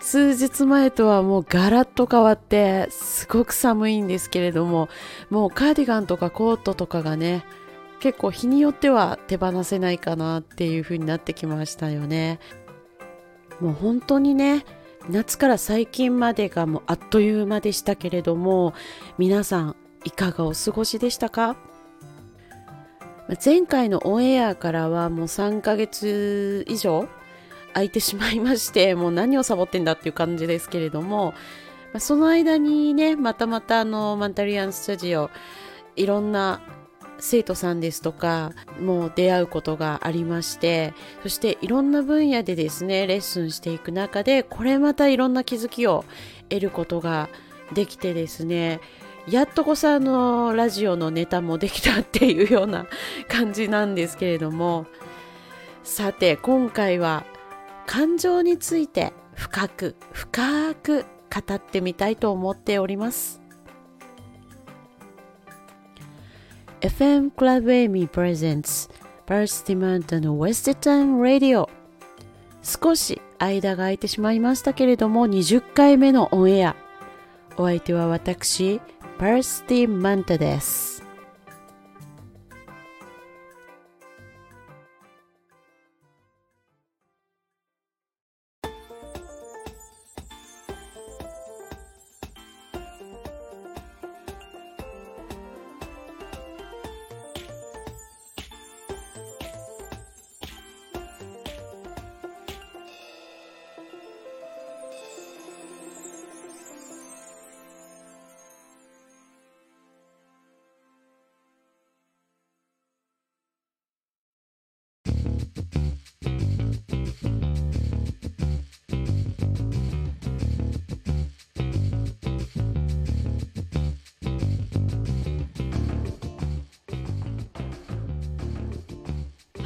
数日前とはもうガラッと変わってすごく寒いんですけれどももうカーディガンとかコートとかがね結構日によっては手放せないかなっていう風になってきましたよね。もう本当にね夏から最近までがもうあっという間でしたけれども皆さんいかがお過ごしでしたか？前回のオンエアからはもう3ヶ月以上空いてしまいましてもう何をサボってんだっていう感じですけれどもまその間にねまたまたあのマンタリアンスタジオいろんな生徒さんですとかもう出会うことがありましてそしていろんな分野でですねレッスンしていく中でこれまたいろんな気づきを得ることができてですねやっとこさあのラジオのネタもできたっていうような感じなんですけれどもさて今回は感情について深く深く語ってみたいと思っております。FM Club Amy Presents Paris Demand の West Time Radio 少し間が空いてしまいましたけれども20回目のオンエア。お相手は私パースティマンタです。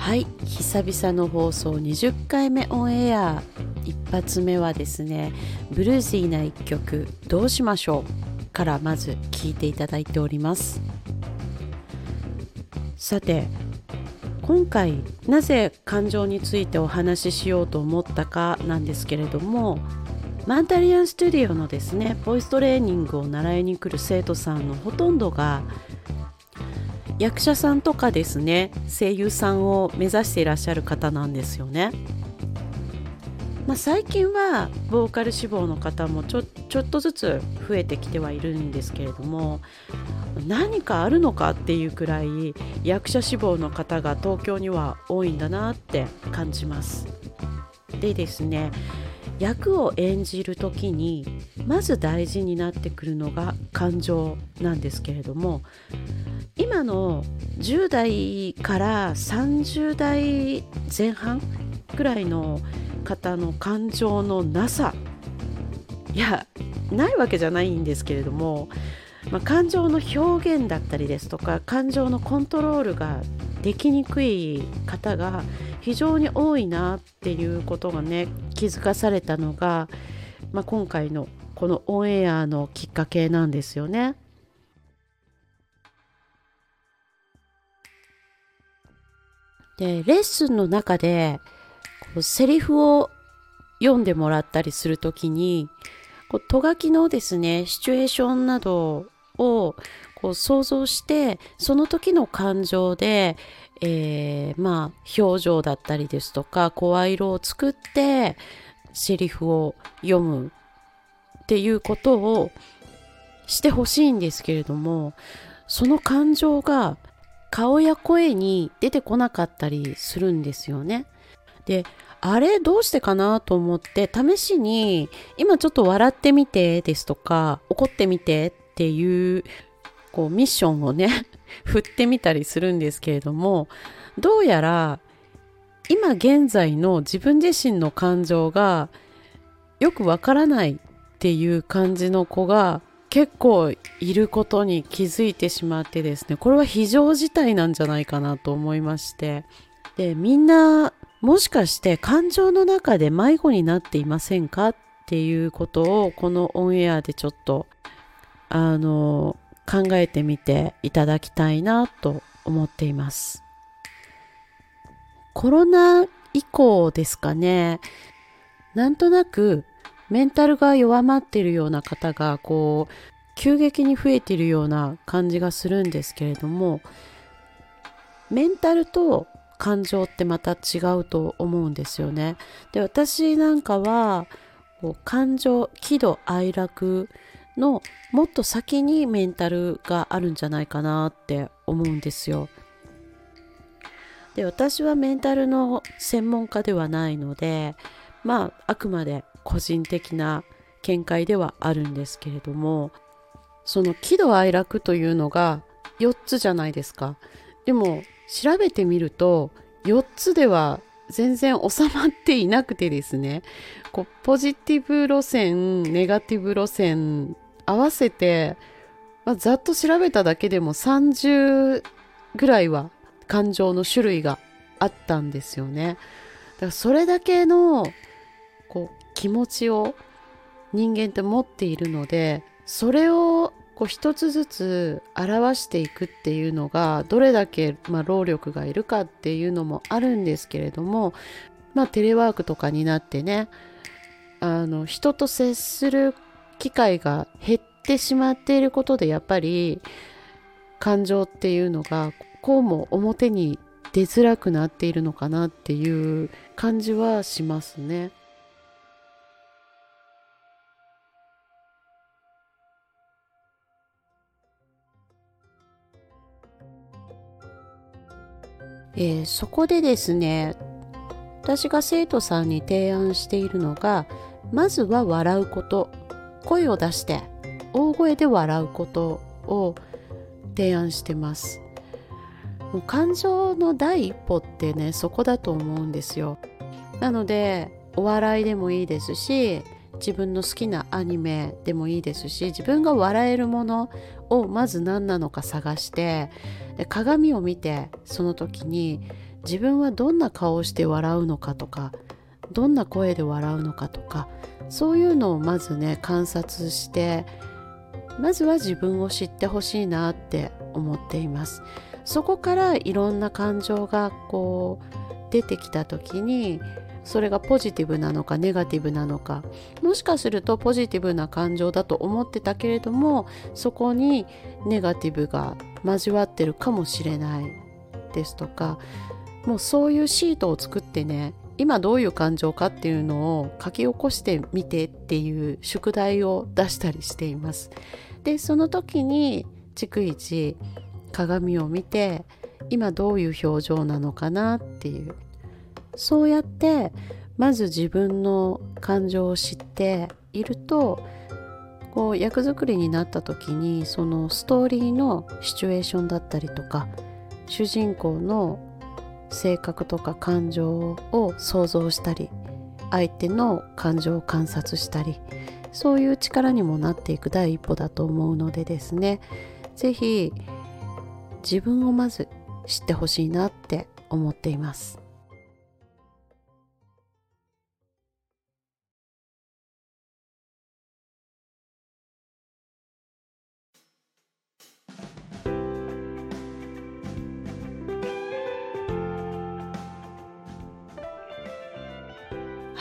はい久々の放送20回目オンエア一発目はですねブルージーな一曲「どうしましょう」からまず聴いていただいております。さて今回なぜ感情についてお話ししようと思ったかなんですけれどもマンタリアンスタジオのですねボイストレーニングを習いに来る生徒さんのほとんどが役者さんとかですね声優さんを目指していらっしゃる方なんですよね。まあ、最近はボーカル志望の方もちょちょっとずつ増えてきてはいるんですけれども何かあるのかっていうくらい役者志望の方が東京には多いんだなって感じます。でですね役を演じる時にまず大事になってくるのが感情なんですけれども今の10代から30代前半くらいの方の感情のなさいやないわけじゃないんですけれども、まあ、感情の表現だったりですとか感情のコントロールができにくい方が非常に多いなっていうことがね気づかされたのが、まあ、今回のこのオンエアのきっかけなんですよね。でレッスンの中でこうセリフを読んでもらったりするときにこうとがきのですねシチュエーションなどをこう想像してその時の感情で、えー、まあ表情だったりですとか声色を作ってセリフを読むっていうことをしてほしいんですけれどもその感情が顔や声に出てこなかったりするんですよね。であれどうしてかなと思って試しに今ちょっと笑ってみてですとか怒ってみてっていうこうミッションをね 振ってみたりするんですけれどもどうやら今現在の自分自身の感情がよくわからないっていう感じの子が結構いることに気づいてしまってですねこれは非常事態なんじゃないかなと思いまして。でみんなもしかして感情の中で迷子になっていませんかっていうことをこのオンエアでちょっとあの考えてみていただきたいなと思っています。コロナ以降ですかね。なんとなくメンタルが弱まっているような方がこう急激に増えているような感じがするんですけれどもメンタルと感情ってまた違うと思うんですよね。で私なんかは感情喜怒哀楽のもっと先にメンタルがあるんじゃないかなって思うんですよ。で私はメンタルの専門家ではないのでまああくまで個人的な見解ではあるんですけれどもその喜怒哀楽というのが4つじゃないですか。でも調べてみると4つでは全然収まっていなくてですねこうポジティブ路線ネガティブ路線合わせて、まあ、ざっと調べただけでも30ぐらいは感情の種類があったんですよね。だからそれだけのこう気持ちを人間って持っているのでそれをこう一つずつ表していくっていうのがどれだけ、まあ、労力がいるかっていうのもあるんですけれども、まあ、テレワークとかになってねあの人と接する機会が減ってしまっていることでやっぱり感情っていうのがこうも表に出づらくなっているのかなっていう感じはしますね。えー、そこでですね私が生徒さんに提案しているのがまずは笑うこと声を出して大声で笑うことを提案してます。感情の第一歩ってねそこだと思うんですよ。なのでお笑いでもいいですし自分の好きなアニメでもいいですし自分が笑えるものをまず何なのか探してで鏡を見てその時に自分はどんな顔をして笑うのかとかどんな声で笑うのかとかそういうのをまずね観察してまずは自分を知ってほしいなって思っています。そこからいろんな感情がこう出てきた時にそれがポジティブなのかネガティブなのかもしかするとポジティブな感情だと思ってたけれどもそこにネガティブが交わってるかもしれないですとかもうそういうシートを作ってね今どういう感情かっていうのを書き起こしてみてっていう宿題を出したりしています。でその時に逐一鏡を見て今どういう表情なのかなっていうそうやってまず自分の感情を知っているとこう役作りになった時にそのストーリーのシチュエーションだったりとか主人公の性格とか感情を想像したり相手の感情を観察したりそういう力にもなっていく第一歩だと思うのでですね是非自分をまず知ってほしいなって思っています。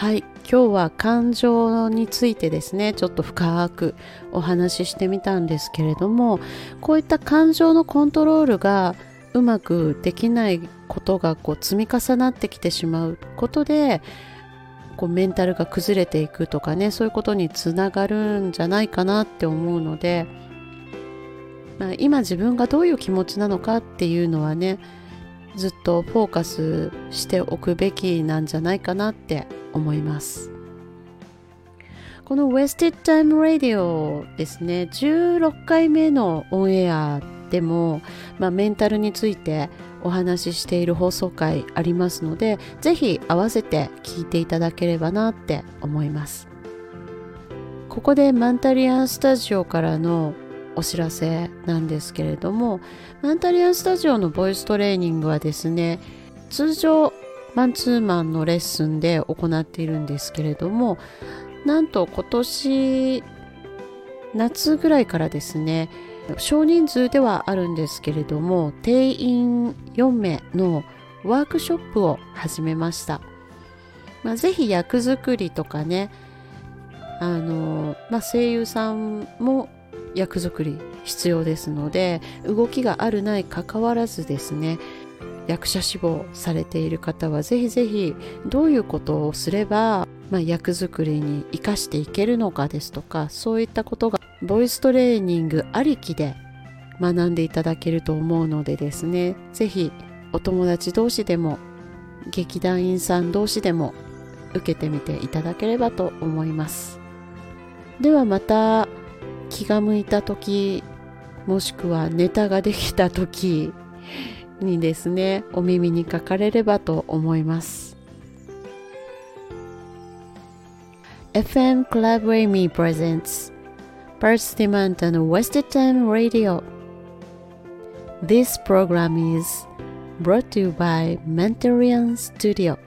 はい。今日は感情についてですね。ちょっと深くお話ししてみたんですけれどもこういった感情のコントロールがうまくできないことがこう積み重なってきてしまうことでこうメンタルが崩れていくとかねそういうことにつながるんじゃないかなって思うので、まあ、今自分がどういう気持ちなのかっていうのはねずっとフォーカスしておくべきなんじゃないかなって思います。この Wasted Time Radio ですね。16回目のオンエアでも、まあ、メンタルについてお話ししている放送回ありますのでぜひ合わせて聞いていただければなって思います。ここでマンタリアンスタジオからのお知らせなんですけれどもマンタリアンスタジオのボイストレーニングはですね通常マンツーマンのレッスンで行っているんですけれどもなんと今年夏ぐらいからですね少人数ではあるんですけれども定員4名のワークショップを始めました、まあ、ぜ役作りとかねあの、まあ、声優さんも役作り必要ですので動きがあるないかかわらずですね役者志望されている方はぜひぜひどういうことをすれば、まあ、役作りに生かしていけるのかですとかそういったことがボイストレーニングありきで学んでいただけると思うのでですねぜひお友達同士でも劇団員さん同士でも受けてみていただければと思います。ではまた。気が向いた時もしくはネタができた時にですねお耳にかかれればと思います FM Club Amy presents Perth Demand and West Time Radio This program is brought to you by Mentarian Studio